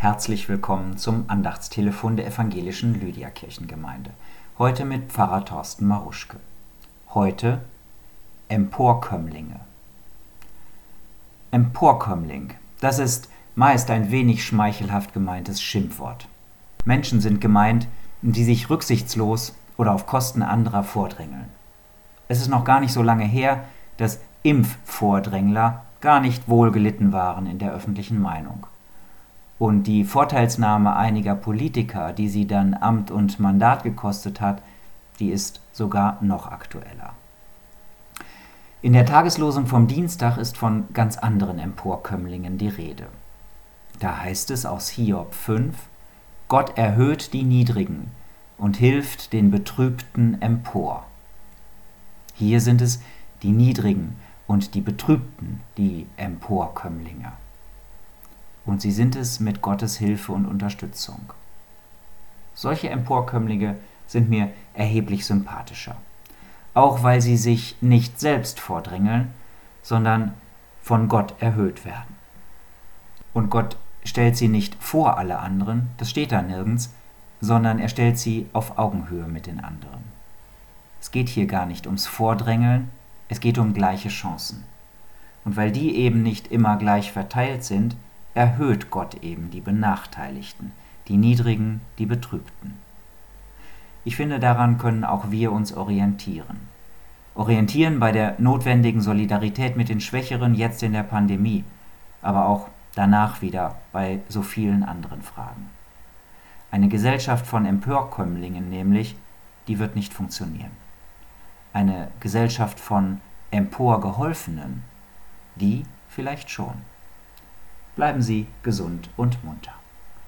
Herzlich willkommen zum Andachtstelefon der evangelischen Lydia-Kirchengemeinde. Heute mit Pfarrer Thorsten Maruschke. Heute Emporkömmlinge. Emporkömmling, das ist meist ein wenig schmeichelhaft gemeintes Schimpfwort. Menschen sind gemeint, die sich rücksichtslos oder auf Kosten anderer vordrängeln. Es ist noch gar nicht so lange her, dass Impfvordrängler gar nicht wohlgelitten waren in der öffentlichen Meinung. Und die Vorteilsnahme einiger Politiker, die sie dann Amt und Mandat gekostet hat, die ist sogar noch aktueller. In der Tageslosung vom Dienstag ist von ganz anderen Emporkömmlingen die Rede. Da heißt es aus Hiob 5, Gott erhöht die Niedrigen und hilft den Betrübten empor. Hier sind es die Niedrigen und die Betrübten, die Emporkömmlinge und sie sind es mit Gottes Hilfe und Unterstützung. Solche Emporkömmlinge sind mir erheblich sympathischer, auch weil sie sich nicht selbst vordrängeln, sondern von Gott erhöht werden. Und Gott stellt sie nicht vor alle anderen, das steht da nirgends, sondern er stellt sie auf Augenhöhe mit den anderen. Es geht hier gar nicht ums Vordrängeln, es geht um gleiche Chancen. Und weil die eben nicht immer gleich verteilt sind, erhöht Gott eben die Benachteiligten, die Niedrigen, die Betrübten. Ich finde, daran können auch wir uns orientieren. Orientieren bei der notwendigen Solidarität mit den Schwächeren jetzt in der Pandemie, aber auch danach wieder bei so vielen anderen Fragen. Eine Gesellschaft von Empörkömmlingen nämlich, die wird nicht funktionieren. Eine Gesellschaft von Emporgeholfenen, die vielleicht schon. Bleiben Sie gesund und munter.